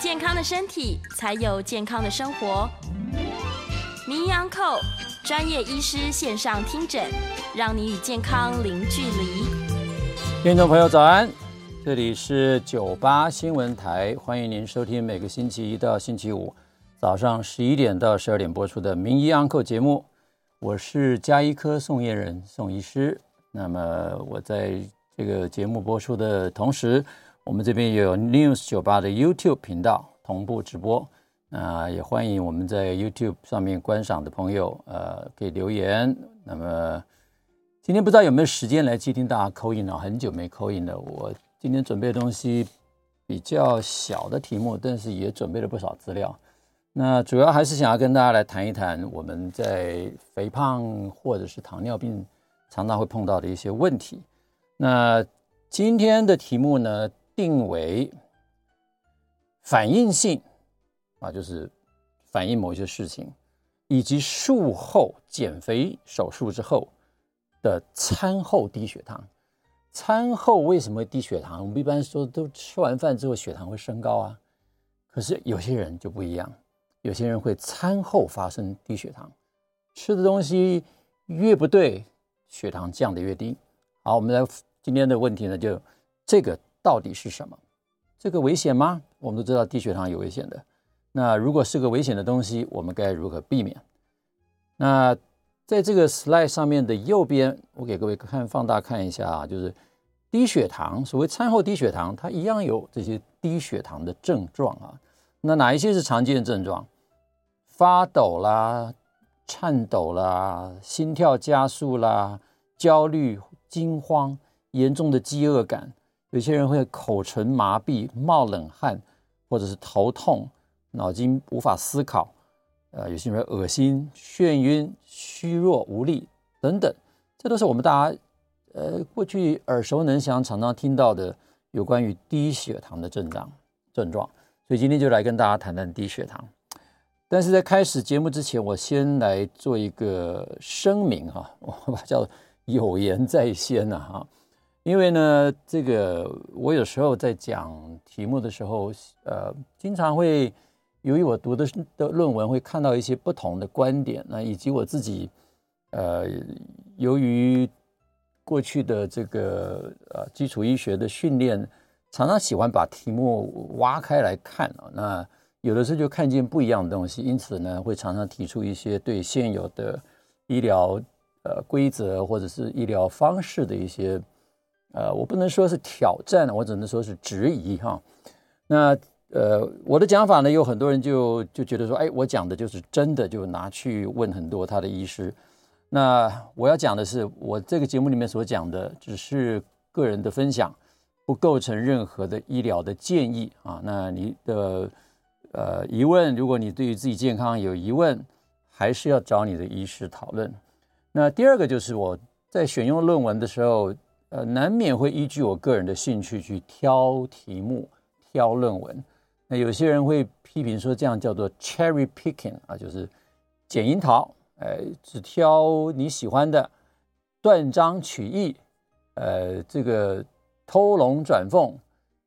健康的身体，才有健康的生活。名医昂寇专业医师线上听诊，让你与健康零距离。听众朋友早安，这里是九八新闻台，欢迎您收听每个星期一到星期五早上十一点到十二点播出的名医昂寇节目。我是家医科宋彦仁宋医师。那么我在这个节目播出的同时，我们这边也有 News 九八的 YouTube 频道同步直播，那也欢迎我们在 YouTube 上面观赏的朋友，呃，可以留言。那么今天不知道有没有时间来接听大家 call in 啊？很久没 call in 了。我今天准备的东西比较小的题目，但是也准备了不少资料。那主要还是想要跟大家来谈一谈我们在肥胖或者是糖尿病常常会碰到的一些问题。那今天的题目呢，定为反应性啊，就是反映某些事情，以及术后减肥手术之后的餐后低血糖。餐后为什么低血糖？我们一般说都吃完饭之后血糖会升高啊，可是有些人就不一样，有些人会餐后发生低血糖，吃的东西越不对，血糖降得越低。好，我们来今天的问题呢，就这个。到底是什么？这个危险吗？我们都知道低血糖有危险的。那如果是个危险的东西，我们该如何避免？那在这个 slide 上面的右边，我给各位看放大看一下啊，就是低血糖，所谓餐后低血糖，它一样有这些低血糖的症状啊。那哪一些是常见的症状？发抖啦、颤抖啦、心跳加速啦、焦虑、惊慌、严重的饥饿感。有些人会口唇麻痹、冒冷汗，或者是头痛、脑筋无法思考，呃，有些人恶心、眩晕、虚弱无力等等，这都是我们大家呃过去耳熟能详、常常听到的有关于低血糖的症状症状。所以今天就来跟大家谈谈低血糖。但是在开始节目之前，我先来做一个声明哈，我把叫有言在先呐哈。因为呢，这个我有时候在讲题目的时候，呃，经常会由于我读的的论文会看到一些不同的观点，那以及我自己，呃，由于过去的这个呃基础医学的训练，常常喜欢把题目挖开来看啊，那有的时候就看见不一样的东西，因此呢，会常常提出一些对现有的医疗呃规则或者是医疗方式的一些。呃，我不能说是挑战，我只能说是质疑哈。那呃，我的讲法呢，有很多人就就觉得说，哎，我讲的就是真的，就拿去问很多他的医师。那我要讲的是，我这个节目里面所讲的只是个人的分享，不构成任何的医疗的建议啊。那你的呃疑问，如果你对于自己健康有疑问，还是要找你的医师讨论。那第二个就是我在选用论文的时候。呃，难免会依据我个人的兴趣去挑题目、挑论文。那有些人会批评说，这样叫做 cherry picking 啊，就是剪樱桃，哎，只挑你喜欢的，断章取义，呃，这个偷龙转凤，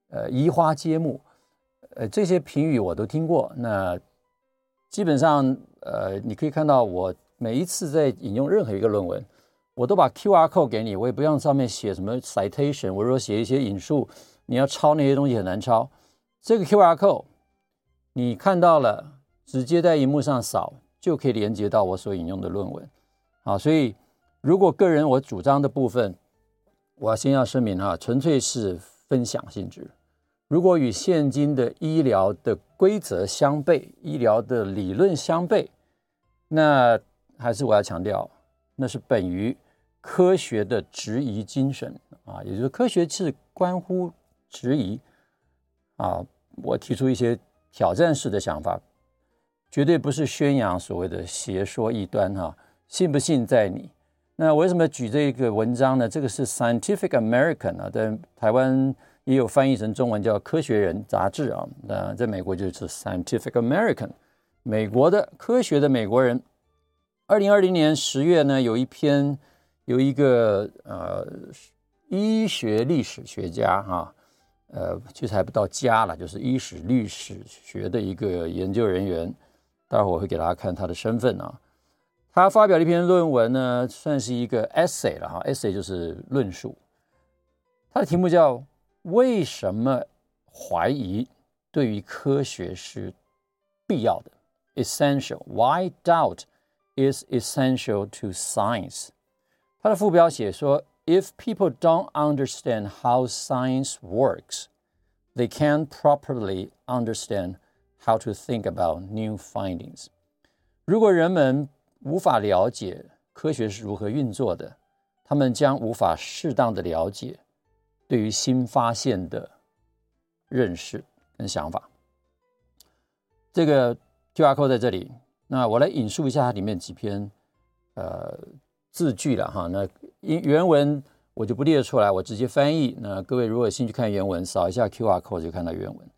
呃，移花接木，呃，这些评语我都听过。那基本上，呃，你可以看到我每一次在引用任何一个论文。我都把 QR code 给你，我也不用上面写什么 citation。我说写一些引述，你要抄那些东西很难抄。这个 QR code 你看到了，直接在荧幕上扫就可以连接到我所引用的论文。好，所以如果个人我主张的部分，我要先要声明哈，纯粹是分享性质。如果与现今的医疗的规则相悖，医疗的理论相悖，那还是我要强调，那是本于。科学的质疑精神啊，也就是科学是关乎质疑啊。我提出一些挑战式的想法，绝对不是宣扬所谓的邪说异端哈，信不信在你。那为什么举这个文章呢？这个是 Scientific American 啊，在台湾也有翻译成中文叫《科学人》杂志啊。那在美国就是 Scientific American，美国的科学的美国人。二零二零年十月呢，有一篇有一个呃医学历史学家哈，呃其实还不到家了，就是医史历史学的一个研究人员。待会儿我会给大家看他的身份啊。他发表了一篇论文呢，算是一个 essay 了哈，essay 就是论述。他的题目叫“为什么怀疑对于科学是必要的 ”（essential）？Why doubt is essential to science？他的副标写说：“If people don't understand how science works, they can't properly understand how to think about new findings。”如果人们无法了解科学是如何运作的，他们将无法适当的了解对于新发现的认识跟想法。这个 QR code 在这里， 那我来引述一下它里面几篇呃字句了哈。那原原文我就不列出来，我直接翻译。那各位如果有兴趣看原文，扫一下 QR code 就看到原文。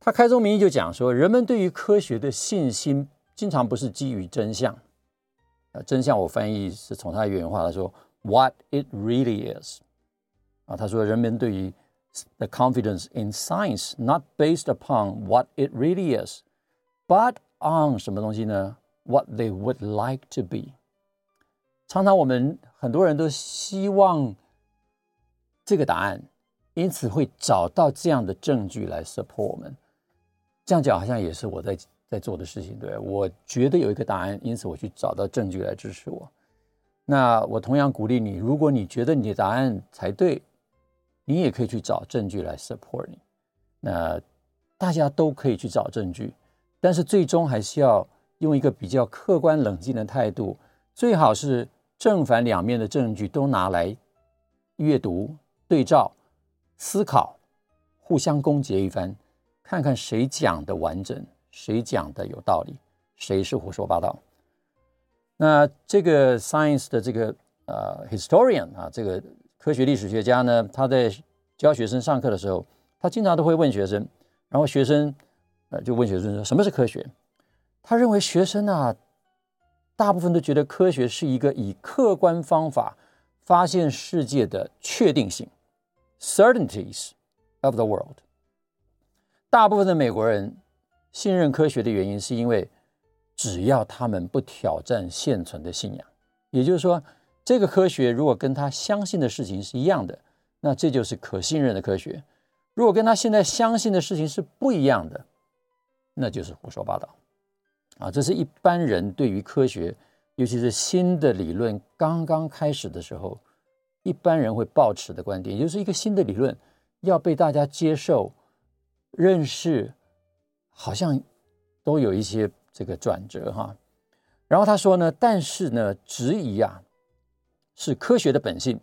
他开宗明义就讲说，人们对于科学的信心。经常不是基于真相，呃，真相我翻译是从他原话，他说 “What it really is”，啊，他说人们对于 “the confidence in science not based upon what it really is，but on 什么东西呢？What they would like to be。常常我们很多人都希望这个答案，因此会找到这样的证据来 support 我们。这样讲好像也是我在。在做的事情，对，我觉得有一个答案，因此我去找到证据来支持我。那我同样鼓励你，如果你觉得你的答案才对，你也可以去找证据来 support 你。那大家都可以去找证据，但是最终还是要用一个比较客观冷静的态度，最好是正反两面的证据都拿来阅读、对照、思考，互相攻讦一番，看看谁讲的完整。谁讲的有道理，谁是胡说八道？那这个 science 的这个呃 historian 啊，这个科学历史学家呢，他在教学生上课的时候，他经常都会问学生，然后学生呃就问学生说：“什么是科学？”他认为学生啊，大部分都觉得科学是一个以客观方法发现世界的确定性 （certainties of the world）。大部分的美国人。信任科学的原因，是因为只要他们不挑战现存的信仰，也就是说，这个科学如果跟他相信的事情是一样的，那这就是可信任的科学；如果跟他现在相信的事情是不一样的，那就是胡说八道。啊，这是一般人对于科学，尤其是新的理论刚刚开始的时候，一般人会抱持的观点，也就是一个新的理论要被大家接受、认识。好像都有一些这个转折哈，然后他说呢，但是呢，质疑啊是科学的本性，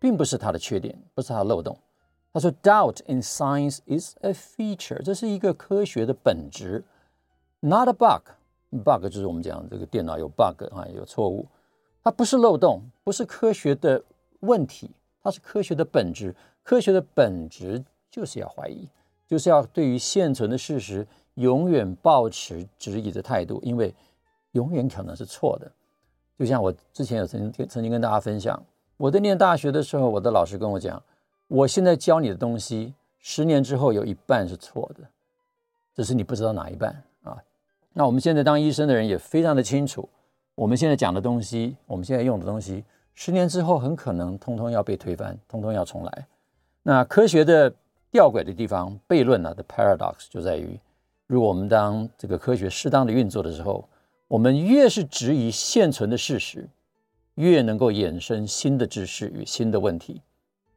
并不是它的缺点，不是它的漏洞。他说，Doubt in science is a feature，这是一个科学的本质，not a bug。bug 就是我们讲这个电脑有 bug 啊，有错误，它不是漏洞，不是科学的问题，它是科学的本质。科学的本质就是要怀疑，就是要对于现存的事实。永远抱持质疑的态度，因为永远可能是错的。就像我之前有曾经曾经跟大家分享，我在念大学的时候，我的老师跟我讲，我现在教你的东西，十年之后有一半是错的，只是你不知道哪一半啊。那我们现在当医生的人也非常的清楚，我们现在讲的东西，我们现在用的东西，十年之后很可能通通要被推翻，通通要重来。那科学的吊诡的地方，悖论呢的 paradox 就在于。如果我们当这个科学适当的运作的时候，我们越是质疑现存的事实，越能够衍生新的知识与新的问题，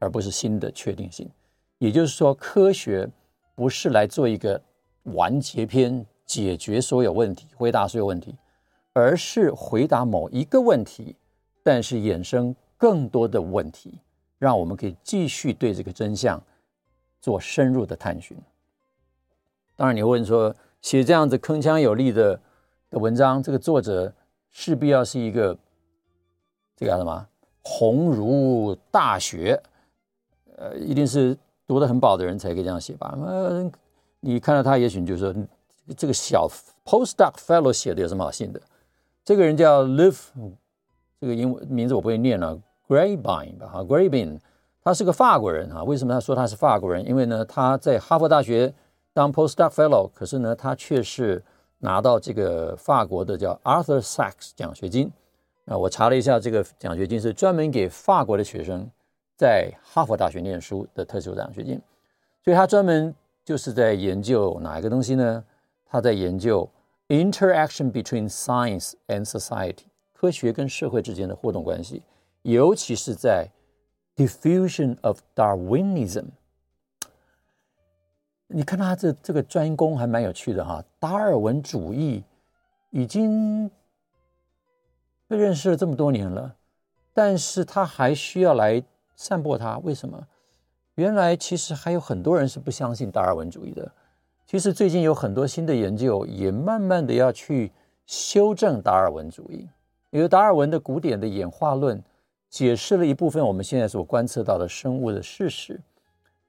而不是新的确定性。也就是说，科学不是来做一个完结篇，解决所有问题，回答所有问题，而是回答某一个问题，但是衍生更多的问题，让我们可以继续对这个真相做深入的探寻。当然，你会问说，写这样子铿锵有力的的文章，这个作者势必要是一个这个叫什么鸿儒大学，呃，一定是读得很饱的人才可以这样写吧？呃，你看到他，也许你就说这个小 postdoc fellow 写的有什么好信的？这个人叫 Liv，这个英文名字我不会念了 grabin 吧？哈 grabin 他是个法国人啊。为什么他说他是法国人？因为呢，他在哈佛大学当 postdoc fellow，可是呢，他却是拿到这个法国的叫 Arthur Sachs 奖学金。啊，我查了一下，这个奖学金是专门给法国的学生在哈佛大学念书的特殊奖学金。所以他专门就是在研究哪一个东西呢？他在研究。Interaction between science and society，科学跟社会之间的互动关系，尤其是在 diffusion of Darwinism。你看他这这个专攻还蛮有趣的哈，达尔文主义已经被认识了这么多年了，但是他还需要来散播它，为什么？原来其实还有很多人是不相信达尔文主义的。其实最近有很多新的研究，也慢慢的要去修正达尔文主义。因为达尔文的古典的演化论解释了一部分我们现在所观测到的生物的事实，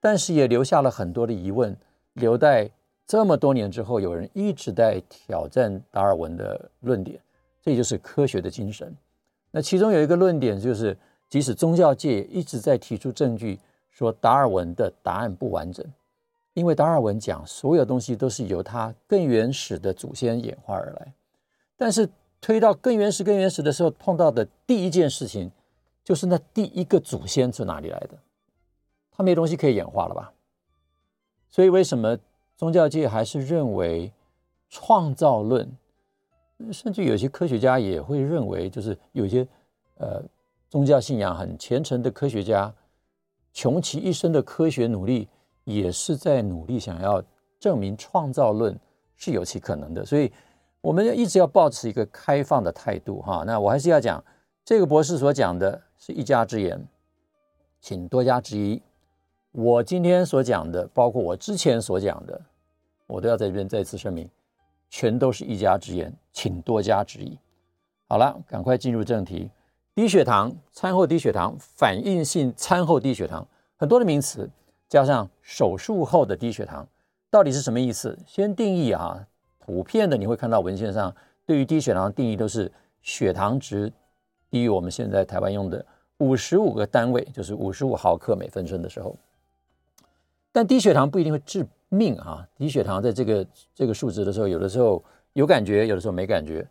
但是也留下了很多的疑问，留待这么多年之后，有人一直在挑战达尔文的论点。这就是科学的精神。那其中有一个论点就是，即使宗教界一直在提出证据，说达尔文的答案不完整。因为达尔文讲，所有东西都是由他更原始的祖先演化而来，但是推到更原始、更原始的时候，碰到的第一件事情，就是那第一个祖先是哪里来的？他没东西可以演化了吧？所以为什么宗教界还是认为创造论？甚至有些科学家也会认为，就是有些呃宗教信仰很虔诚的科学家，穷其一生的科学努力。也是在努力想要证明创造论是有其可能的，所以我们要一直要保持一个开放的态度哈。那我还是要讲，这个博士所讲的是一家之言，请多加质疑。我今天所讲的，包括我之前所讲的，我都要在这边再次声明，全都是一家之言，请多加质疑。好了，赶快进入正题。低血糖、餐后低血糖、反应性餐后低血糖，很多的名词。加上手术后的低血糖，到底是什么意思？先定义啊，普遍的你会看到文献上对于低血糖的定义都是血糖值低于我们现在台湾用的五十五个单位，就是五十五毫克每分升的时候。但低血糖不一定会致命啊，低血糖在这个这个数值的时候，有的时候有感觉，有的时候没感觉。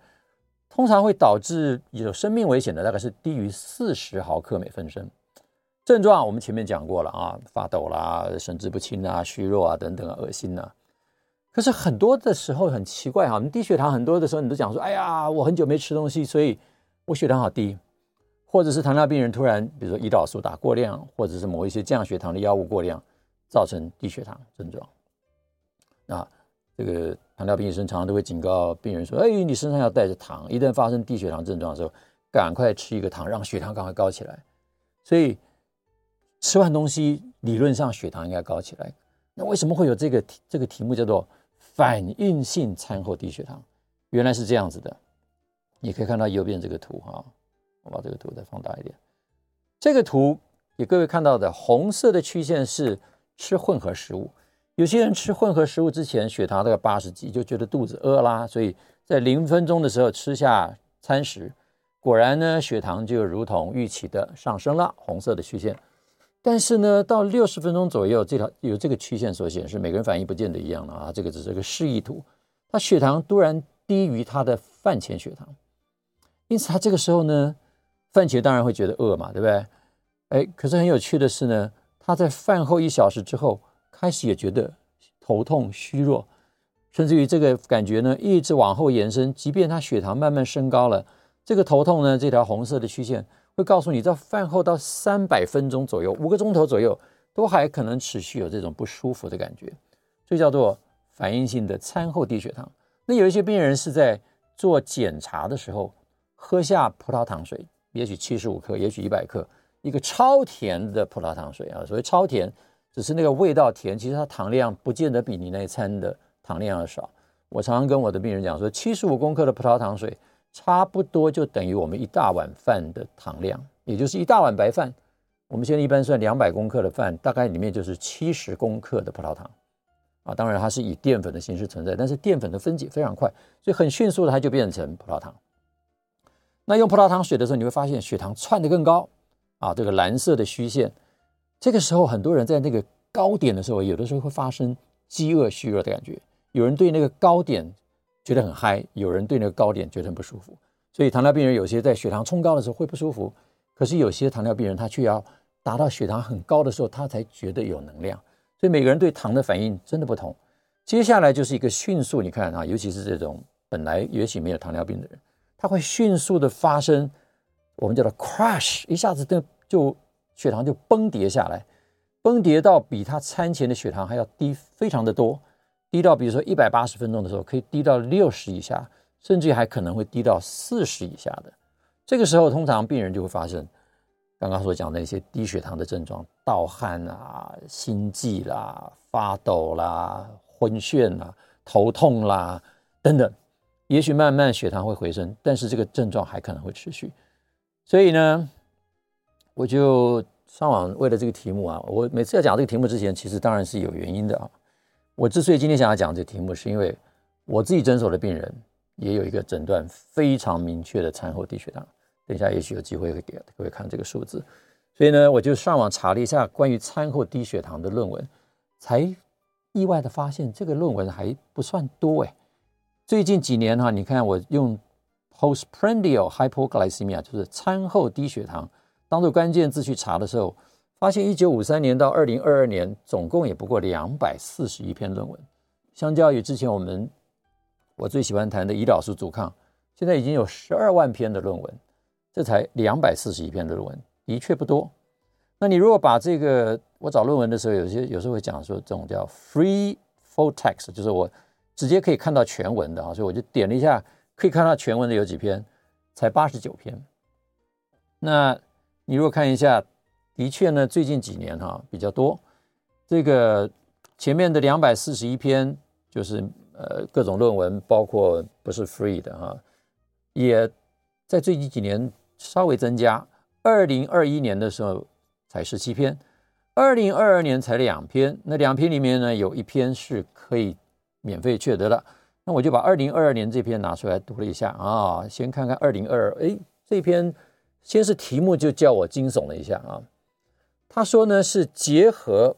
通常会导致有生命危险的大概是低于四十毫克每分升。症状我们前面讲过了啊，发抖啦、神志不清啊、虚弱啊等等啊、恶心呐、可是很多的时候很奇怪哈，你低血糖很多的时候你都讲说，哎呀，我很久没吃东西，所以我血糖好低，或者是糖尿病人突然比如说胰岛素打过量，或者是某一些降血糖的药物过量，造成低血糖症状。那这个糖尿病医生常常都会警告病人说，哎，你身上要带着糖，一旦发生低血糖症状的时候，赶快吃一个糖，让血糖赶快高起来。所以。吃完东西，理论上血糖应该高起来。那为什么会有这个这个题目叫做反应性餐后低血糖？原来是这样子的。你可以看到右边这个图哈，我把这个图再放大一点。这个图给各位看到的红色的曲线是吃混合食物。有些人吃混合食物之前血糖大概八十几，就觉得肚子饿啦，所以在零分钟的时候吃下餐食，果然呢血糖就如同预期的上升了，红色的曲线。但是呢，到六十分钟左右，这条有这个曲线所显示，每个人反应不见得一样了啊。这个只是个示意图，他血糖突然低于他的饭前血糖，因此他这个时候呢，饭前当然会觉得饿嘛，对不对？哎，可是很有趣的是呢，他在饭后一小时之后开始也觉得头痛、虚弱，甚至于这个感觉呢一直往后延伸，即便他血糖慢慢升高了，这个头痛呢，这条红色的曲线。会告诉你，在饭后到三百分钟左右，五个钟头左右，都还可能持续有这种不舒服的感觉，这叫做反应性的餐后低血糖。那有一些病人是在做检查的时候喝下葡萄糖水，也许七十五克，也许一百克，一个超甜的葡萄糖水啊。所谓超甜，只是那个味道甜，其实它糖量不见得比你那一餐的糖量要少。我常常跟我的病人讲说，七十五公克的葡萄糖水，差不多就等于我们一大碗饭的糖量，也就是一大碗白饭。我们现在一般算两百公克的饭，大概里面就是七十公克的葡萄糖。啊，当然它是以淀粉的形式存在，但是淀粉的分解非常快，所以很迅速的它就变成葡萄糖。那用葡萄糖水的时候，你会发现血糖窜得更高啊，这个蓝色的虚线。这个时候很多人在那个高点的时候，有的时候会发生饥饿虚弱的感觉。有人对那个高点觉得很嗨，有人对那个高点觉得很不舒服。所以糖尿病人有些在血糖冲高的时候会不舒服，可是有些糖尿病人他却要达到血糖很高的时候，他才觉得有能量。所以每个人对糖的反应真的不同。接下来就是一个迅速，你看啊，尤其是这种本来也许没有糖尿病的人，他会迅速的发生，我们叫做 crash，一下子就就血糖就崩跌下来，崩跌到比他餐前的血糖还要低非常的多，低到比如说一百八十分钟的时候可以低到六十以下，甚至还可能会低到四十以下的。这个时候通常病人就会发生。刚刚所讲的那些低血糖的症状，盗汗啊、心悸啦、发抖啦、昏眩啦、头痛啦等等，也许慢慢血糖会回升，但是这个症状还可能会持续。所以呢，我就上网为了这个题目啊，我每次要讲这个题目之前，其实当然是有原因的啊。我之所以今天想要讲这个题目，是因为我自己诊所的病人也有一个诊断非常明确的餐后低血糖。等一下，也许有机会会给各位看这个数字，所以呢，我就上网查了一下关于餐后低血糖的论文，才意外的发现这个论文还不算多哎。最近几年哈，你看我用 postprandial hypoglycemia，就是餐后低血糖，当做关键字去查的时候，发现一九五三年到二零二二年总共也不过两百四十一篇论文，相较于之前我们我最喜欢谈的胰岛素阻抗，现在已经有十二万篇的论文。这才两百四十一篇论文，的确不多。那你如果把这个，我找论文的时候，有些有时候会讲说，这种叫 free full text，就是我直接可以看到全文的哈，所以我就点了一下，可以看到全文的有几篇，才八十九篇。那你如果看一下，的确呢，最近几年哈比较多，这个前面的两百四十一篇就是呃各种论文，包括不是 free 的哈，也在最近几年。稍微增加，二零二一年的时候才十七篇，二零二二年才两篇。那两篇里面呢，有一篇是可以免费取得的。那我就把二零二二年这篇拿出来读了一下啊，先看看二零二二。哎，这篇先是题目就叫我惊悚了一下啊。他说呢是结合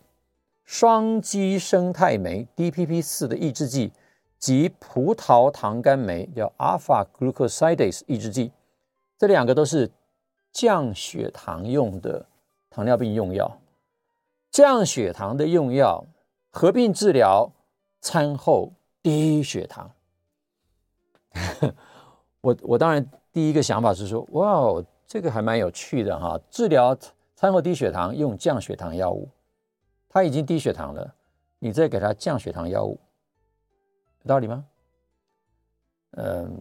双基生态酶 DPP 四的抑制剂及葡萄糖苷酶，叫 Alpha Glucosidase 抑制剂。这两个都是降血糖用的糖尿病用药，降血糖的用药合并治疗餐后低血糖。我我当然第一个想法是说，哇，这个还蛮有趣的哈！治疗餐后低血糖用降血糖药物，他已经低血糖了，你再给他降血糖药物，有道理吗？嗯。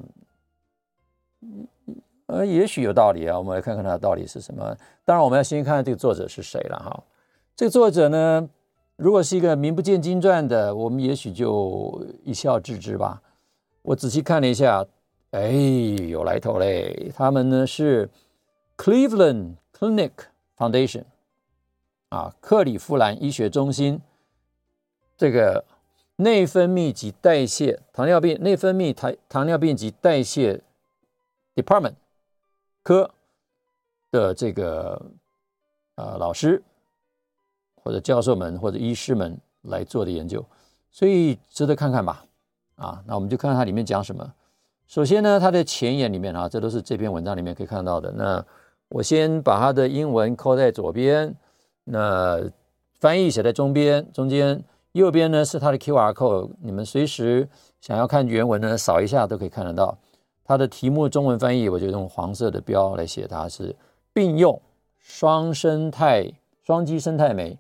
呃，也许有道理啊，我们来看看它的道理是什么。当然，我们要先看看这个作者是谁了哈。这个作者呢，如果是一个名不见经传的，我们也许就一笑置之吧。我仔细看了一下，哎，有来头嘞。他们呢是 Cleveland Clinic Foundation 啊，克里夫兰医学中心这个内分泌及代谢糖尿病内分泌糖糖尿病及代谢 Department。科的这个呃老师或者教授们或者医师们来做的研究，所以值得看看吧。啊，那我们就看看它里面讲什么。首先呢，它的前言里面啊，这都是这篇文章里面可以看到的。那我先把它的英文扣在左边，那翻译写在中边中间，右边呢是它的 QR code，你们随时想要看原文呢，扫一下都可以看得到。它的题目中文翻译，我就用黄色的标来写，它是并用双生态双基生态酶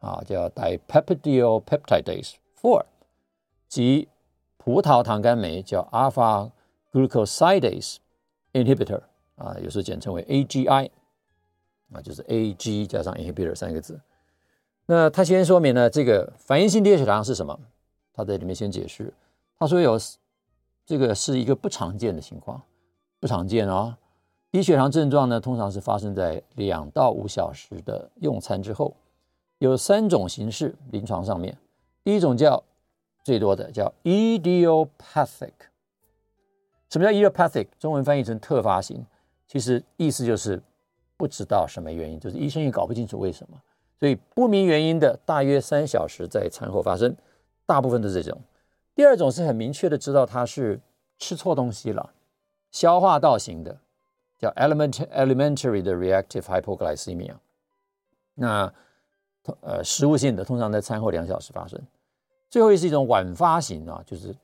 啊，叫 dipeptidyl peptidase four 及葡萄糖苷酶叫 alpha glucosidase inhibitor 啊，有时候简称为 AGI，啊，就是 AG 加上 inhibitor 三个字。那他先说明呢，这个反应性低血糖是什么？他在里面先解释，他说有这个是一个不常见的情况，不常见啊、哦。低血糖症状呢，通常是发生在两到五小时的用餐之后，有三种形式，临床上面，第一种叫最多的叫 idiopathic。什么叫 idiopathic？中文翻译成特发型，其实意思就是不知道什么原因，就是医生也搞不清楚为什么。所以不明原因的，大约三小时在餐后发生，大部分都是这种。第二种是很明确的知道他是吃错东西了，消化道型的，叫 elementary elementary 的 reactive hypoglycemia。那呃食物性的，通常在餐后两小时发生。最后是一种晚发型啊，就是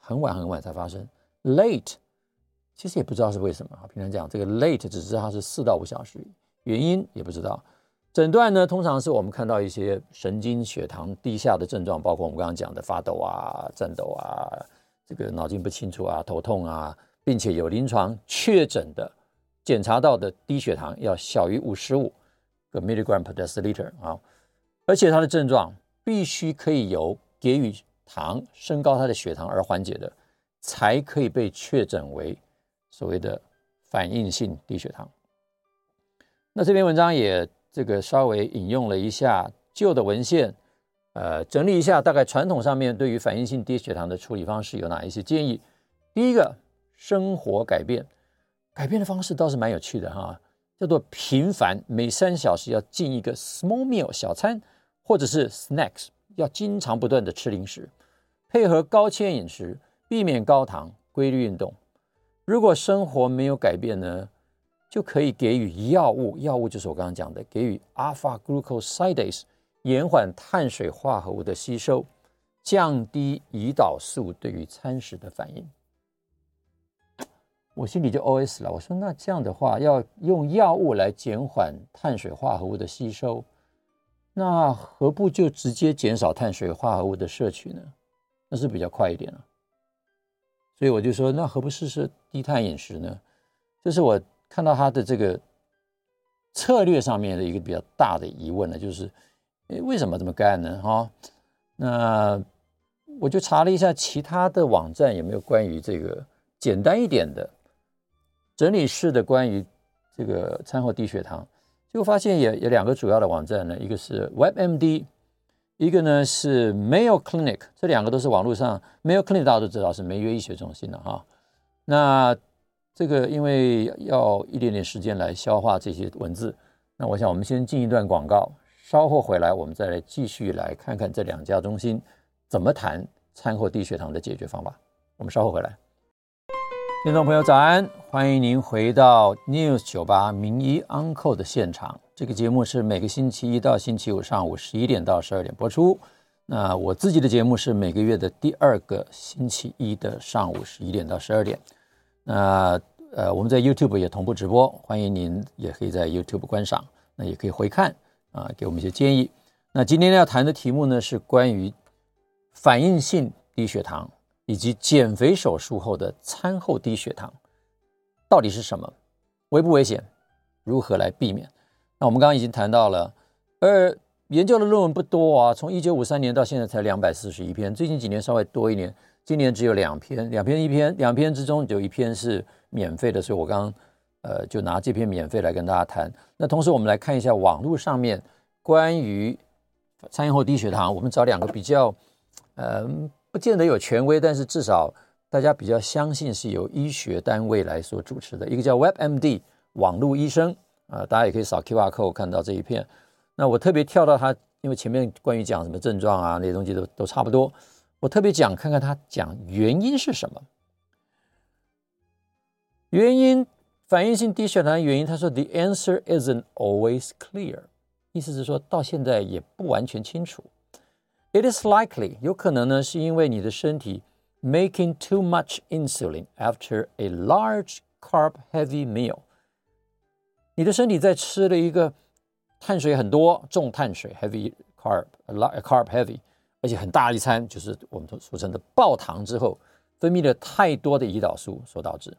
很晚很晚才发生。late 其实也不知道是为什么啊，平常讲这个 late 只知道它是四到五小时，原因也不知道。诊断呢，通常是我们看到一些神经血糖低下的症状，包括我们刚刚讲的发抖啊、颤抖啊、这个脑筋不清楚啊、头痛啊，并且有临床确诊的、检查到的低血糖要小于五十五个 milligram per deciliter 啊，而且它的症状必须可以由给予糖升高它的血糖而缓解的，才可以被确诊为所谓的反应性低血糖。那这篇文章也。这个稍微引用了一下旧的文献，呃，整理一下大概传统上面对于反应性低血糖的处理方式有哪一些建议。第一个，生活改变，改变的方式倒是蛮有趣的哈，叫做频繁，每三小时要进一个 small meal 小餐，或者是 snacks，要经常不断的吃零食，配合高纤饮食，避免高糖，规律运动。如果生活没有改变呢？就可以给予药物，药物就是我刚刚讲的，给予 alpha glucosidase，延缓碳水化合物的吸收，降低胰岛素对于餐食的反应。我心里就 OS 了，我说那这样的话，要用药物来减缓碳水化合物的吸收，那何不就直接减少碳水化合物的摄取呢？那是比较快一点了。所以我就说，那何不试试低碳饮食呢？这是我。看到他的这个策略上面的一个比较大的疑问呢，就是，诶，为什么这么干呢？哈，那我就查了一下其他的网站有没有关于这个简单一点的整理式的关于这个餐后低血糖，结果发现也有两个主要的网站呢，一个是 WebMD，一个呢是 Mayo Clinic，这两个都是网络上 Mayo Clinic 大家都知道是梅约医学中心的哈，那。这个因为要一点点时间来消化这些文字，那我想我们先进一段广告，稍后回来我们再来继续来看看这两家中心怎么谈餐后低血糖的解决方法。我们稍后回来。听众朋友早安，欢迎您回到 News 九八名医 Uncle 的现场。这个节目是每个星期一到星期五上午十一点到十二点播出。那我自己的节目是每个月的第二个星期一的上午十一点到十二点。那呃，我们在 YouTube 也同步直播，欢迎您也可以在 YouTube 观赏，那也可以回看啊，给我们一些建议。那今天要谈的题目呢，是关于反应性低血糖以及减肥手术后的餐后低血糖到底是什么，危不危险，如何来避免？那我们刚刚已经谈到了，而研究的论文不多啊，从一九五三年到现在才两百四十一篇，最近几年稍微多一点。今年只有两篇，两篇一篇，两篇之中有一篇是免费的，所以我刚呃就拿这篇免费来跟大家谈。那同时我们来看一下网络上面关于餐饮后低血糖，我们找两个比较呃不见得有权威，但是至少大家比较相信是由医学单位来所主持的，一个叫 WebMD 网络医生啊、大家也可以扫 QR code 看到这一片。那我特别跳到他，因为前面关于讲什么症状啊那些东西都都差不多。我特别讲，看看他讲原因是什么。原因，反应性低血糖的原因，他说 “The answer isn't always clear”，意思是说到现在也不完全清楚。It is likely，有可能呢，是因为你的身体 making too much insulin after a large carb-heavy meal，你的身体在吃了一个碳水很多、重碳水 heavy carb，carb-heavy。而且很大一餐，就是我们所俗称的爆糖之后，分泌了太多的胰岛素所导致。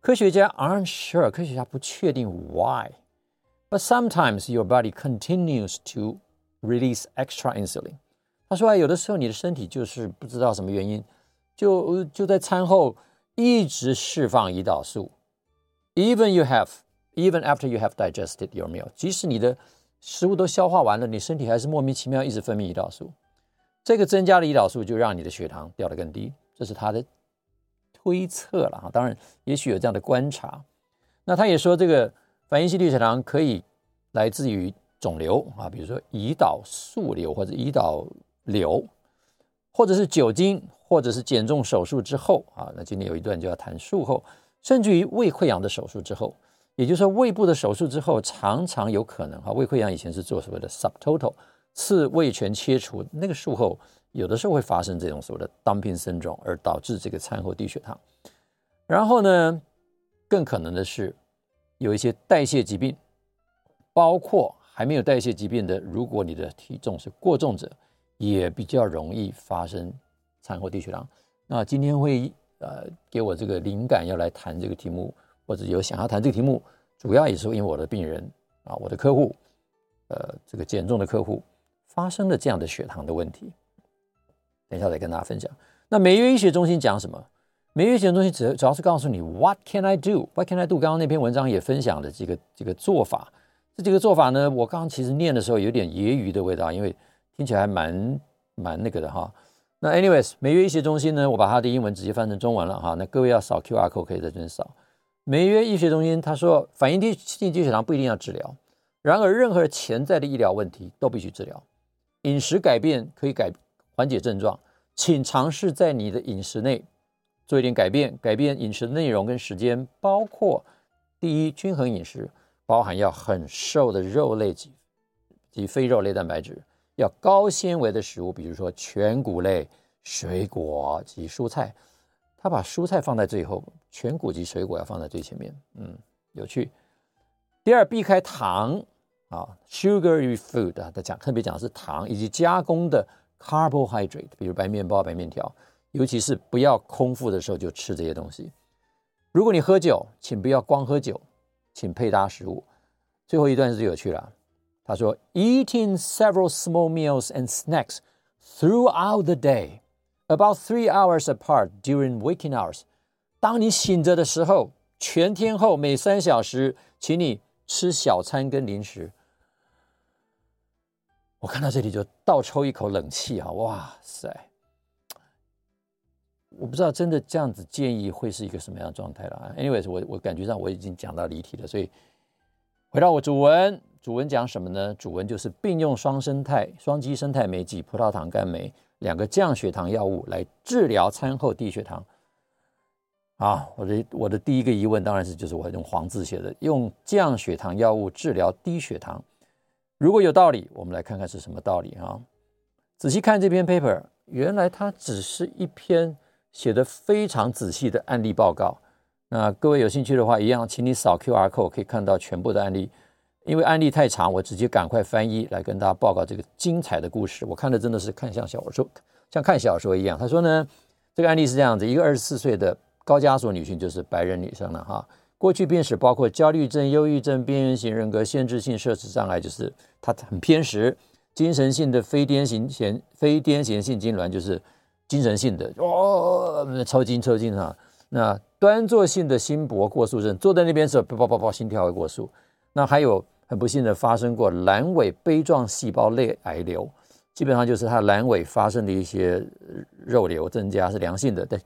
科学家 aren't sure，科学家不确定 why，but sometimes your body continues to release extra insulin。 他说啊，有的时候你的身体就是不知道什么原因，就就在餐后一直释放胰岛素。Even you have, even after you have digested your meal，即使你的食物都消化完了，你身体还是莫名其妙一直分泌胰岛素。这个增加的胰岛素就让你的血糖掉得更低，这是他的推测了啊。当然，也许有这样的观察。那他也说，这个反应性低血糖可以来自于肿瘤啊，比如说胰岛素瘤或者胰岛。瘤，或者是酒精，或者是减重手术之后啊，那今天有一段就要谈术后，甚至于胃溃疡的手术之后，也就是说胃部的手术之后，常常有可能哈，胃溃疡以前是做所谓的 subtotal 次胃全切除，那个术后有的时候会发生这种所谓的 dumping syndrome，而导致这个餐后低血糖。然后呢，更可能的是有一些代谢疾病，包括还没有代谢疾病的，如果你的体重是过重者。也比较容易发生餐后低血糖。那今天会呃给我这个灵感要来谈这个题目，或者有想要谈这个题目，主要也是因为我的病人啊，我的客户，呃，这个减重的客户发生了这样的血糖的问题。等一下再跟大家分享。那美约医学中心讲什么？美约医学中心主主要是告诉你 What can I do？What can I do？刚刚那篇文章也分享了几个这个做法。这几个做法呢，我刚刚其实念的时候有点揶揄的味道，因为。听起来还蛮蛮那个的哈。那 anyways，美约医学中心呢，我把它的英文直接翻成中文了哈。那各位要扫 QR code 可以在这边扫。美约医学中心他说，反应性低血糖不一定要治疗，然而任何潜在的医疗问题都必须治疗。饮食改变可以改缓解症状，请尝试在你的饮食内做一点改变，改变饮食内容跟时间，包括第一，均衡饮食，包含要很瘦的肉类及及非肉类蛋白质。要高纤维的食物，比如说全谷类、水果及蔬菜。他把蔬菜放在最后，全谷及水果要放在最前面。嗯，有趣。第二，避开糖啊，sugary food 啊，他讲特别讲的是糖以及加工的 carbohydrate，比如白面包、白面条，尤其是不要空腹的时候就吃这些东西。如果你喝酒，请不要光喝酒，请配搭食物。最后一段是最有趣了。他说：“Eating several small meals and snacks throughout the day, about three hours apart during waking hours。当你醒着的时候，全天候每三小时，请你吃小餐跟零食。”我看到这里就倒抽一口冷气啊！哇塞，我不知道真的这样子建议会是一个什么样的状态了。Anyways，我我感觉上我已经讲到离题了，所以回到我主文。 主文讲什么呢？主文就是并用双生态、双基生态酶剂、葡萄糖苷酶两个降血糖药物来治疗餐后低血糖。啊，我的我的第一个疑问当然是，就是我用黄字写的，用降血糖药物治疗低血糖，如果有道理，我们来看看是什么道理啊？仔细看这篇 paper，原来它只是一篇写的非常仔细的案例报告。那各位有兴趣的话，一样，请你扫 QR code，可以看到全部的案例。因为案例太长，我直接赶快翻译来跟大家报告这个精彩的故事。我看的真的是看像小说，像看小说一样。他说呢，这个案例是这样子：一个二十四岁的高加索女性，就是白人女生了哈。过去病史包括焦虑症、忧郁症、边缘型人格、限制性摄食障碍，就是她很偏食；精神性的非癫痫性非癫痫性痉挛，就是精神性的哦，抽筋抽筋哈。那端坐性的心搏过速症，坐在那边时候，啪啪啪啪，心跳会过速。那还有。很不幸的发生过阑尾杯状细胞内癌瘤，基本上就是他阑尾发生的一些肉瘤增加，是良性的，但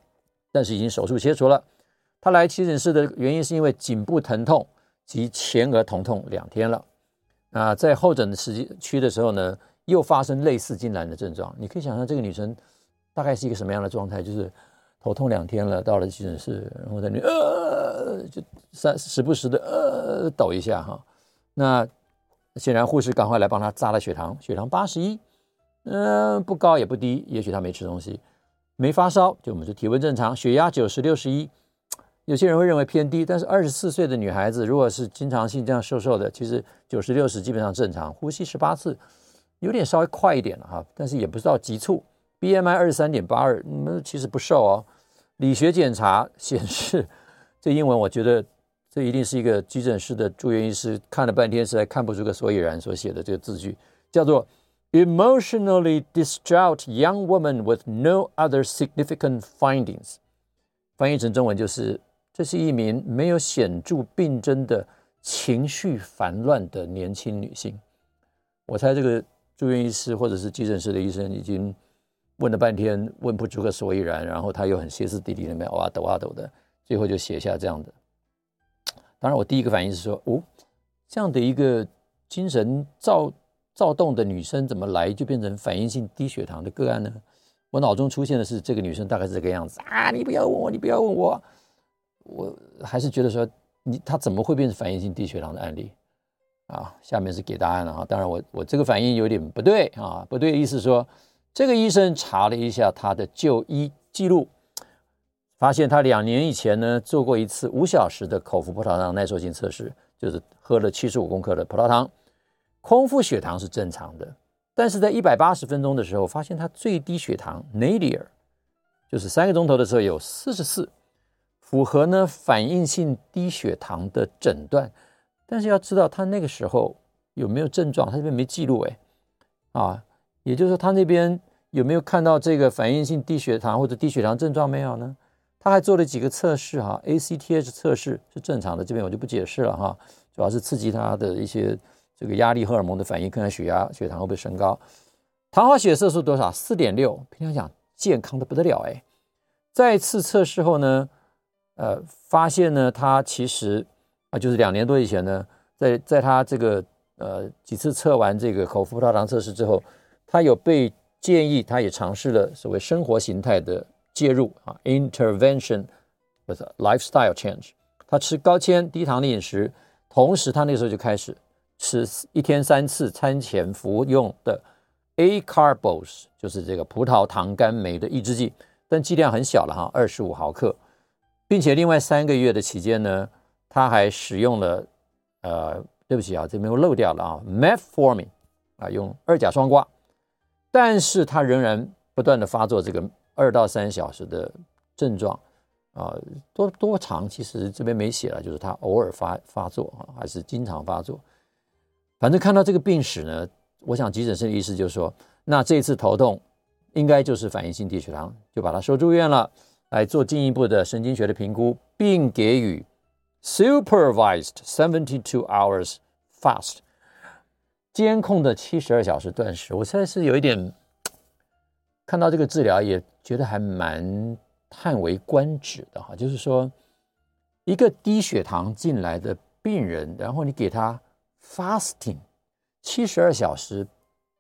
但是已经手术切除了。他来急诊室的原因是因为颈部疼痛及前额疼痛两天了。那在候诊的时区的时候呢，又发生类似痉挛的症状。你可以想象这个女生大概是一个什么样的状态？就是头痛两天了，到了急诊室，然后在那呃，就三时不时的呃抖一下哈。那显然护士赶快来帮他扎了血糖，血糖八十一，嗯，不高也不低，也许他没吃东西，没发烧，就我们说体温正常，血压九十六十一，有些人会认为偏低，但是二十四岁的女孩子如果是经常性这样瘦瘦的，其实九十六十基本上正常，呼吸十八次，有点稍微快一点了哈，但是也不知道急促，BMI 二十三点八二，嗯，其实不瘦哦，理学检查显示。这英文我觉得这一定是一个急诊室的住院医师看了半天实在看不出个所以然所写的这个字句，叫做 “emotionally distraught young woman with no other significant findings”，翻译成中文就是这是一名没有显著病征的情绪烦乱的年轻女性。我猜这个住院医师或者是急诊室的医生已经问了半天，问不出个所以然，然后他又很歇斯底里，那边哇抖啊抖的。最后就写下这样的。当然，我第一个反应是说，哦，这样的一个精神躁躁动的女生，怎么来就变成反应性低血糖的个案呢？我脑中出现的是这个女生大概是这个样子啊！你不要问我，你不要问我，我还是觉得说，你她怎么会变成反应性低血糖的案例啊？下面是给答案了啊！当然我，我这个反应有点不对啊，不对意思说，这个医生查了一下她的就医记录。发现他两年以前呢做过一次五小时的口服葡萄糖耐受性测试，就是喝了七十五公克的葡萄糖，空腹血糖是正常的，但是在一百八十分钟的时候，发现他最低血糖 nadir 就是三个钟头的时候有四十四，符合呢反应性低血糖的诊断，但是要知道他那个时候有没有症状，他这边没记录哎，啊，也就是说他那边有没有看到这个反应性低血糖或者低血糖症状没有呢？他还做了几个测试哈，ACTH 测试是正常的，这边我就不解释了哈，主要是刺激他的一些这个压力荷尔蒙的反应，看看血压、血糖会不会升高。糖化血色素多少？四点六，平常讲健康的不得了哎。再次测试后呢，呃，发现呢，他其实啊，就是两年多以前呢，在在他这个呃几次测完这个口服葡萄糖测试之后，他有被建议，他也尝试了所谓生活形态的。介入啊，intervention with lifestyle change。他吃高纤低糖的饮食，同时他那时候就开始吃一天三次餐前服用的 A carbos，就是这个葡萄糖苷酶的抑制剂，但剂量很小了哈，二十五毫克，并且另外三个月的期间呢，他还使用了呃，对不起啊，这边我漏掉了啊，metformin 啊，用二甲双胍，但是他仍然不断的发作这个。二到三小时的症状啊，多多长？其实这边没写了，就是他偶尔发发作啊，还是经常发作。反正看到这个病史呢，我想急诊室的意思就是说，那这次头痛应该就是反应性低血糖，就把他收住院了，来做进一步的神经学的评估，并给予 supervised seventy two hours fast 监控的七十二小时断食。我现在是有一点。看到这个治疗也觉得还蛮叹为观止的哈，就是说一个低血糖进来的病人，然后你给他 fasting 七十二小时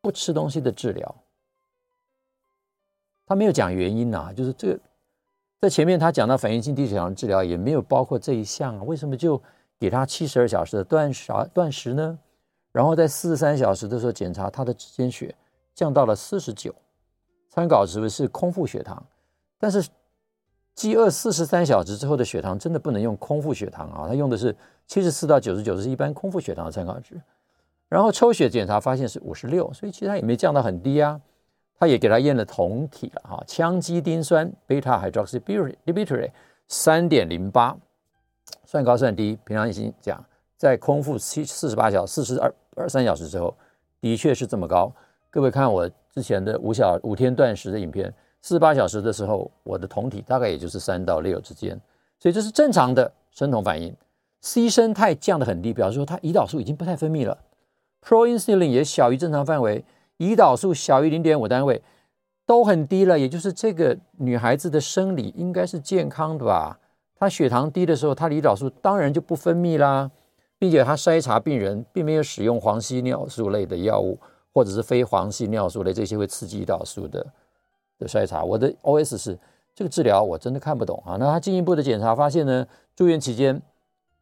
不吃东西的治疗，他没有讲原因呐，就是这个在前面他讲到反应性低血糖治疗也没有包括这一项啊，为什么就给他七十二小时的断食断食呢？然后在四十三小时的时候检查他的指间血降到了四十九。参考值是空腹血糖，但是饥饿四十三小时之后的血糖真的不能用空腹血糖啊，它用的是七十四到九十九，是一般空腹血糖的参考值。然后抽血检查发现是五十六，所以其实它也没降到很低啊。他也给他验了酮体了哈，羟基丁酸 beta hydroxybutyrate 三点零八，算高算低。平常已经讲，在空腹七四十八小时、四十二二三小时之后，的确是这么高。各位看我之前的五小五天断食的影片，四十八小时的时候，我的酮体大概也就是三到六之间，所以这是正常的生酮反应。C 生态降得很低，表示说它胰岛素已经不太分泌了，proinsulin 也小于正常范围，胰岛素小于零点五单位，都很低了，也就是这个女孩子的生理应该是健康的吧？她血糖低的时候，她的胰岛素当然就不分泌啦，并且她筛查病人并没有使用黄烯尿素类的药物。或者是非黄系尿素类这些会刺激胰岛素的的筛查，我的 OS 是这个治疗我真的看不懂啊。那他进一步的检查发现呢，住院期间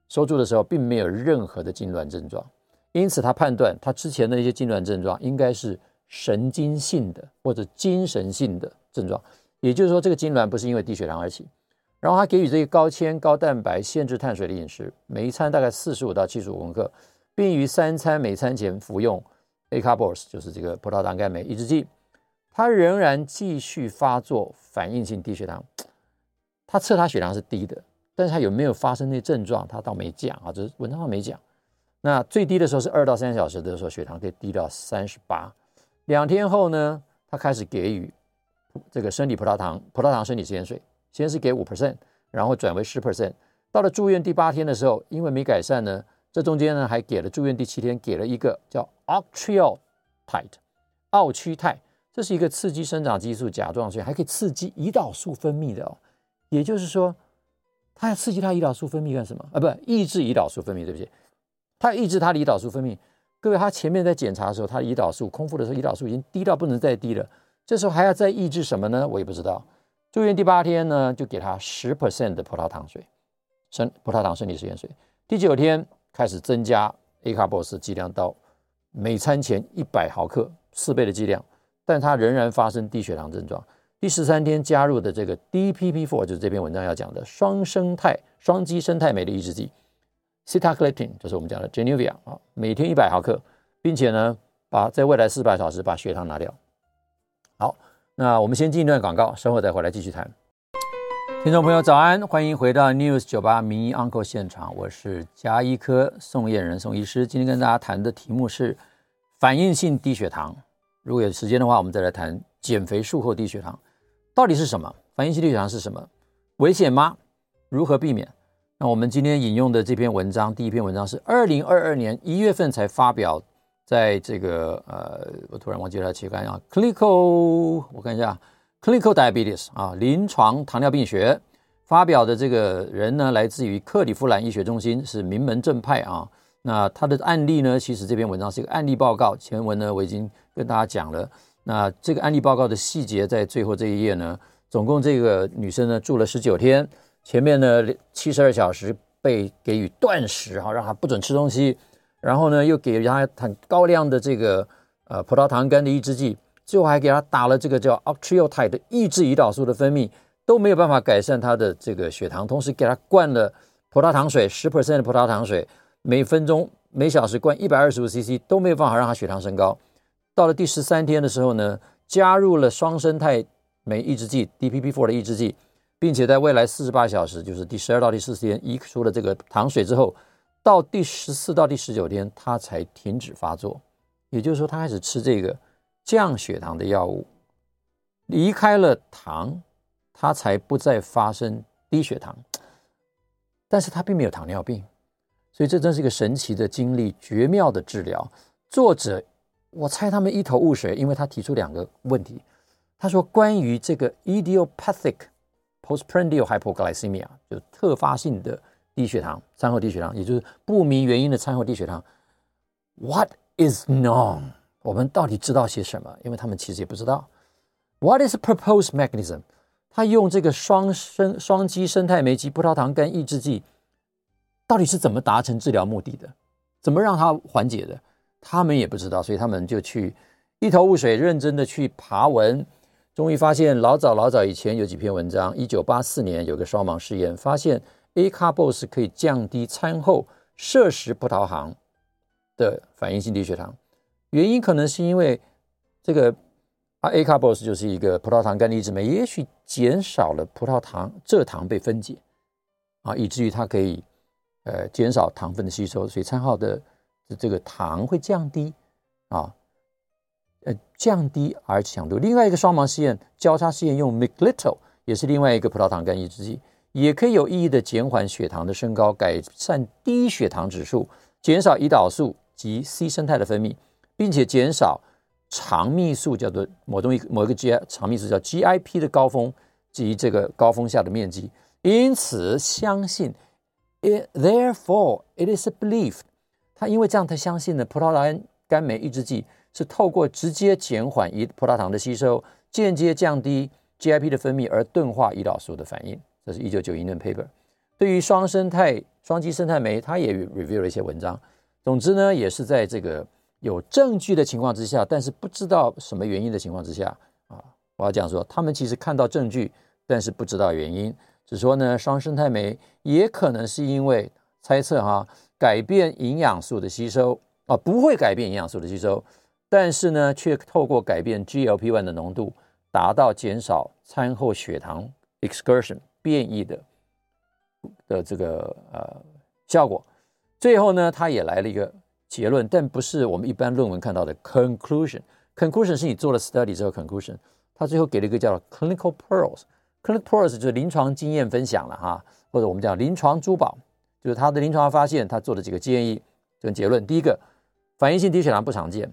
收住的时候并没有任何的痉挛症状，因此他判断他之前的一些痉挛症状应该是神经性的或者精神性的症状，也就是说这个痉挛不是因为低血糖而起。然后他给予这个高纤高蛋白限制碳水的饮食，每一餐大概四十五到七十五公克，并于三餐每餐前服用。Acarbos 就是这个葡萄糖苷酶抑制剂，他仍然继续发作反应性低血糖。他测他血糖是低的，但是它有没有发生那症状，它倒没讲啊，这是文章上没讲。那最低的时候是二到三小时的时候，血糖可以低到三十八。两天后呢，他开始给予这个生理葡萄糖，葡萄糖生理盐水，先是给五 percent，然后转为十 percent。到了住院第八天的时候，因为没改善呢，这中间呢还给了住院第七天给了一个叫 octreotide，奥曲肽，这是一个刺激生长激素甲状腺，还可以刺激胰岛素分泌的哦。也就是说，它要刺激它胰岛素分泌干什么啊？不，抑制胰岛素分泌，对不起。它抑制它的胰岛素分泌，各位，他前面在检查的时候，他的胰岛素空腹的时候，胰岛素已经低到不能再低了。这时候还要再抑制什么呢？我也不知道。住院第八天呢，就给他十 percent 的葡萄糖水，生葡萄糖生理食盐水。第九天开始增加 acarbose 剂量到每餐前一百毫克，四倍的剂量，但它仍然发生低血糖症状。第十三天加入的这个 DPP-4，就是这篇文章要讲的双生态双基生态酶的抑制剂。Sitagliptin 就是我们讲的 Januvia 啊，每天一百毫克，并且呢，把在未来四百小时把血糖拿掉。好，那我们先进一段广告，稍后再回来继续谈。听众朋友早安，欢迎回到 News 九八名医 Uncle 现场，我是加医科宋燕仁宋医师。今天跟大家谈的题目是反应性低血糖。如果有时间的话，我们再来谈减肥术后低血糖到底是什么？反应性低血糖是什么？危险吗？如何避免？那我们今天引用的这篇文章，第一篇文章是二零二二年一月份才发表在这个呃，我突然忘记了期刊啊，Clinical，我看一下，Clinical Diabetes 啊，临床糖尿病学发表的这个人呢，来自于克里夫兰医学中心，是名门正派啊。那他的案例呢，其实这篇文章是一个案例报告，前文呢我已经跟大家讲了。那这个案例报告的细节在最后这一页呢，总共这个女生呢住了十九天。前面呢，七十二小时被给予断食哈，让她不准吃东西，然后呢，又给她很高量的这个呃葡萄糖苷的抑制剂，最后还给他打了这个叫 octreotide 的抑制胰岛素的分泌，都没有办法改善他的这个血糖，同时给他灌了葡萄糖水十 percent 的葡萄糖水，每分钟每小时灌一百二十五 cc 都没有办法让他血糖升高。到了第十三天的时候呢，加入了双生态酶抑制剂 DPP4 的抑制剂。并且在未来四十八小时，就是第十二到第十四天，移出了这个糖水之后，到第十四到第十九天，他才停止发作。也就是说，他开始吃这个降血糖的药物，离开了糖，他才不再发生低血糖。但是他并没有糖尿病，所以这真是一个神奇的经历，绝妙的治疗。作者，我猜他们一头雾水，因为他提出两个问题。他说，关于这个 idiopathic Postprandial hypoglycemia 就特发性的低血糖，餐后低血糖，也就是不明原因的餐后低血糖。What is known？我们到底知道些什么？因为他们其实也不知道。What is a proposed mechanism？他用这个双生双基生态酶及葡萄糖苷抑制剂，到底是怎么达成治疗目的的？怎么让它缓解的？他们也不知道，所以他们就去一头雾水，认真的去爬文。终于发现，老早老早以前有几篇文章，一九八四年有个双盲试验，发现 Acarbose 可以降低餐后摄食葡萄糖的反应性低血糖。原因可能是因为这个啊，A carbos 就是一个葡萄糖苷抑制酶，也许减少了葡萄糖蔗糖被分解啊，以至于它可以呃减少糖分的吸收，所以餐后的这个糖会降低啊。呃，降低 R 强度。另外一个双盲试验，交叉试验用 miglitol 也是另外一个葡萄糖苷抑制剂，也可以有意义的减缓血糖的升高，改善低血糖指数，减少胰岛素及 C 生态的分泌，并且减少肠泌素，叫做某东西某一个 G I 肠泌素叫 GIP 的高峰及这个高峰下的面积。因此，相信，it, therefore it is believed，他因为这样，他相信呢葡萄糖苷酶抑制剂。是透过直接减缓胰葡萄糖的吸收，间接降低 GIP 的分泌而钝化胰岛素的反应。这是一九九一年 paper。对于双生态双基生态酶，它也 review 了一些文章。总之呢，也是在这个有证据的情况之下，但是不知道什么原因的情况之下啊，我要讲说，他们其实看到证据，但是不知道原因。只说呢，双生态酶也可能是因为猜测哈，改变营养素的吸收啊，不会改变营养素的吸收。但是呢，却透过改变 GLP-1 的浓度，达到减少餐后血糖 excursion 变异的的这个呃效果。最后呢，他也来了一个结论，但不是我们一般论文看到的 conclusion。conclusion 是你做了 study 之后 conclusion。他最后给了一个叫 clinical pearls。clinical pearls 就是临床经验分享了哈，或者我们讲临床珠宝，就是他的临床发现，他做的几个建议跟结论。第一个，反应性低血糖不常见；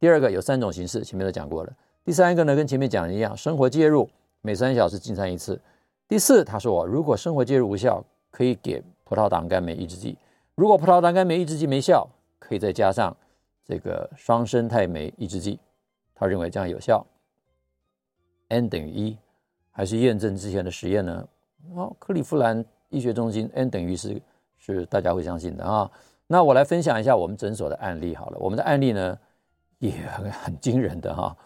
第二个，有三种形式，前面都讲过了；第三个呢，跟前面讲的一样，生活介入，每三小时进餐一次。第四，他说，如果生活介入无效，可以给葡萄糖苷酶抑制剂；如果葡萄糖苷酶抑制剂没效，可以再加上这个双生态酶抑制剂。他认为这样有效。N 等于一。还是验证之前的实验呢？哦，克利夫兰医学中心 N 等于是是大家会相信的啊。那我来分享一下我们诊所的案例好了。我们的案例呢也很很惊人的哈。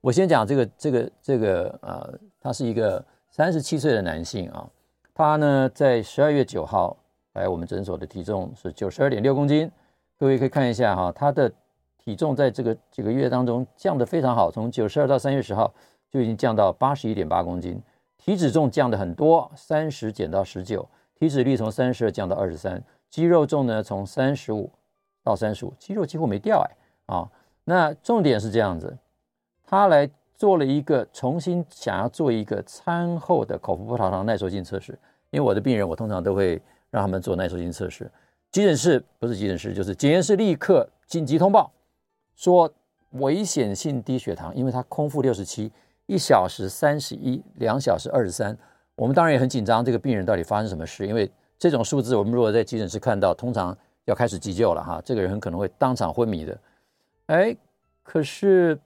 我先讲这个这个这个呃，他是一个三十七岁的男性啊。他呢在十二月九号来我们诊所的体重是九十二点六公斤。各位可以看一下哈，他的体重在这个几个月当中降得非常好，从九十二到三月十号。就已经降到八十一点八公斤，体脂重降的很多，三十减到十九，体脂率从三十二降到二十三，肌肉重呢从三十五到三十五，肌肉几乎没掉哎啊，那重点是这样子，他来做了一个重新想要做一个餐后的口服葡萄糖耐受性测试，因为我的病人我通常都会让他们做耐受性测试，急诊室不是急诊室就是检验室立刻紧急通报说危险性低血糖，因为他空腹六十七。一小时三十一，两小时二十三，我们当然也很紧张，这个病人到底发生什么事？因为这种数字，我们如果在急诊室看到，通常要开始急救了哈，这个人很可能会当场昏迷的。哎，可是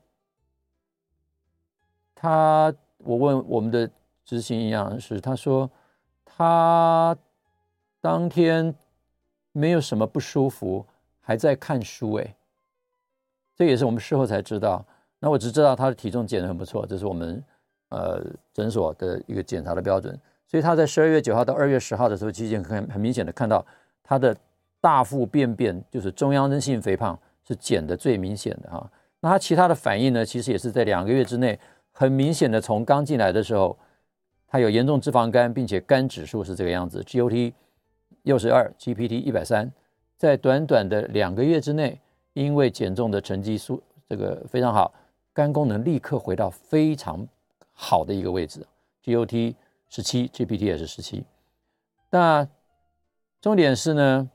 他，我问我们的执行营养师，他说他当天没有什么不舒服，还在看书，哎，这也是我们事后才知道。那我只知道他的体重减得很不错，这是我们呃诊所的一个检查的标准。所以他在十二月九号到二月十号的时候，期间很很明显的看到他的大腹便便，就是中央性性肥胖是减的最明显的哈。那他其他的反应呢，其实也是在两个月之内很明显的，从刚进来的时候，他有严重脂肪肝，并且肝指数是这个样子，GOT 六十二，GPT 一百三，在短短的两个月之内，因为减重的成绩数这个非常好。肝功能立刻回到非常好的一个位置，GOT 十七，GPT 也是十七。那重点是呢，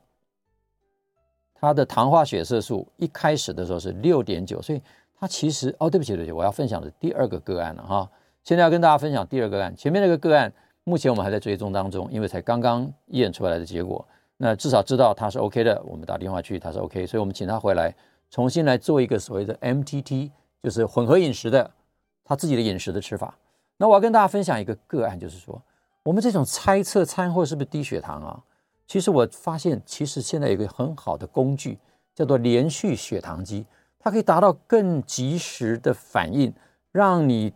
它的糖化血色素一开始的时候是六点九，所以它其实哦，对不起，对不起，我要分享的第二个个案了哈。现在要跟大家分享第二个案，前面那个个案目前我们还在追踪当中，因为才刚刚验出来的结果。那至少知道它是 OK 的，我们打电话去，它是 OK，所以我们请他回来重新来做一个所谓的 MTT。就是混合饮食的，他自己的饮食的吃法。那我要跟大家分享一个个案，就是说，我们这种猜测餐后是不是低血糖啊？其实我发现，其实现在有个很好的工具，叫做连续血糖机，它可以达到更及时的反应，让你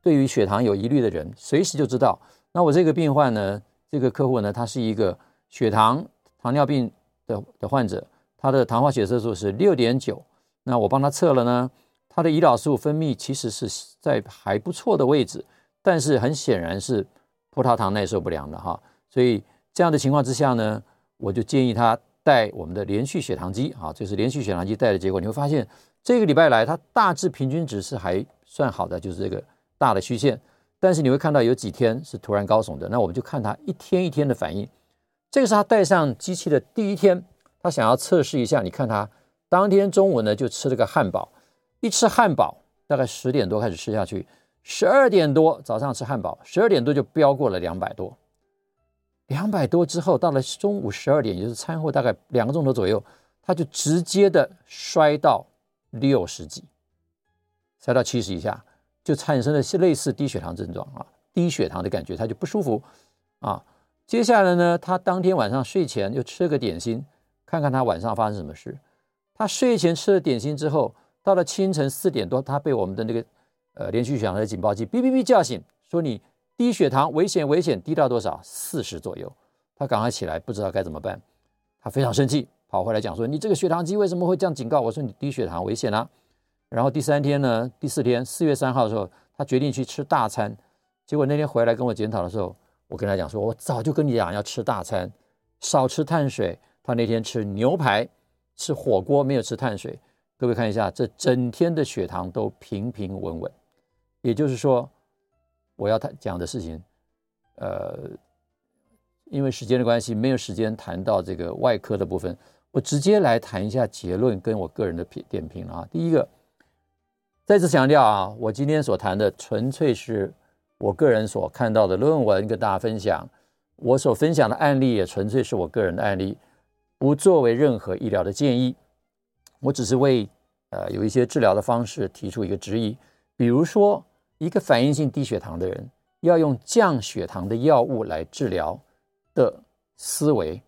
对于血糖有疑虑的人，随时就知道。那我这个病患呢，这个客户呢，他是一个血糖糖尿病的的患者，他的糖化血色素是六点九，那我帮他测了呢。他的胰岛素分泌其实是在还不错的位置，但是很显然是葡萄糖耐受不良的哈，所以这样的情况之下呢，我就建议他带我们的连续血糖机啊，这是连续血糖机带的结果，你会发现这个礼拜来他大致平均值是还算好的，就是这个大的虚线，但是你会看到有几天是突然高耸的，那我们就看他一天一天的反应。这个是他带上机器的第一天，他想要测试一下，你看他当天中午呢就吃了个汉堡。一吃汉堡，大概十点多开始吃下去，十二点多早上吃汉堡，十二点多就飙过了两百多，两百多之后到了中午十二点，也就是餐后大概两个钟头左右，他就直接的摔到六十几，摔到七十以下，就产生了类似低血糖症状啊，低血糖的感觉，他就不舒服啊。接下来呢，他当天晚上睡前又吃了个点心，看看他晚上发生什么事。他睡前吃了点心之后。到了清晨四点多，他被我们的那个呃连续血糖的警报器哔哔哔叫醒，说你低血糖，危险危险，低到多少？四十左右。他赶快起来，不知道该怎么办。他非常生气，跑回来讲说：“你这个血糖机为什么会这样警告？”我说：“你低血糖危险啊。”然后第三天呢，第四天，四月三号的时候，他决定去吃大餐。结果那天回来跟我检讨的时候，我跟他讲说，我早就跟你讲要吃大餐，少吃碳水。他那天吃牛排、吃火锅，没有吃碳水。各位看一下，这整天的血糖都平平稳稳。也就是说，我要谈讲的事情，呃，因为时间的关系，没有时间谈到这个外科的部分，我直接来谈一下结论跟我个人的评点评啊。第一个，再次强调啊，我今天所谈的纯粹是我个人所看到的论文跟大家分享，我所分享的案例也纯粹是我个人的案例。不作为任何医疗的建议，我只是为呃有一些治疗的方式提出一个质疑。比如说，一个反应性低血糖的人要用降血糖的药物来治疗的思维，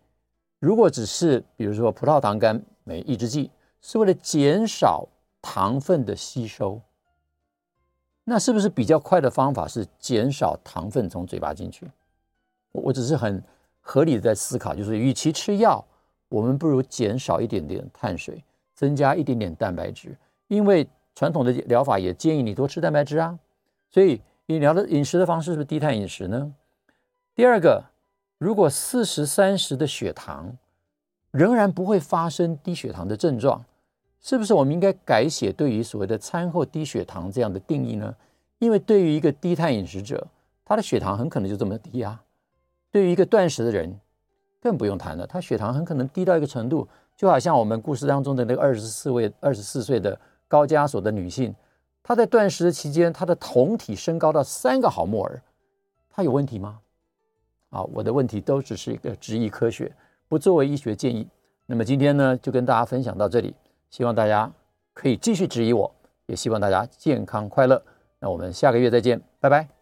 如果只是比如说葡萄糖苷酶抑制剂是为了减少糖分的吸收，那是不是比较快的方法是减少糖分从嘴巴进去？我我只是很合理的在思考，就是与其吃药。我们不如减少一点点碳水，增加一点点蛋白质，因为传统的疗法也建议你多吃蛋白质啊。所以你聊的饮食的方式是不是低碳饮食呢？第二个，如果四十三十的血糖仍然不会发生低血糖的症状，是不是我们应该改写对于所谓的餐后低血糖这样的定义呢？因为对于一个低碳饮食者，他的血糖很可能就这么低啊。对于一个断食的人，更不用谈了，他血糖很可能低到一个程度，就好像我们故事当中的那个二十四位、二十四岁的高加索的女性，她在断食的期间，她的酮体升高到三个毫摩尔，她有问题吗？啊，我的问题都只是一个质疑科学，不作为医学建议。那么今天呢，就跟大家分享到这里，希望大家可以继续质疑我，也希望大家健康快乐。那我们下个月再见，拜拜。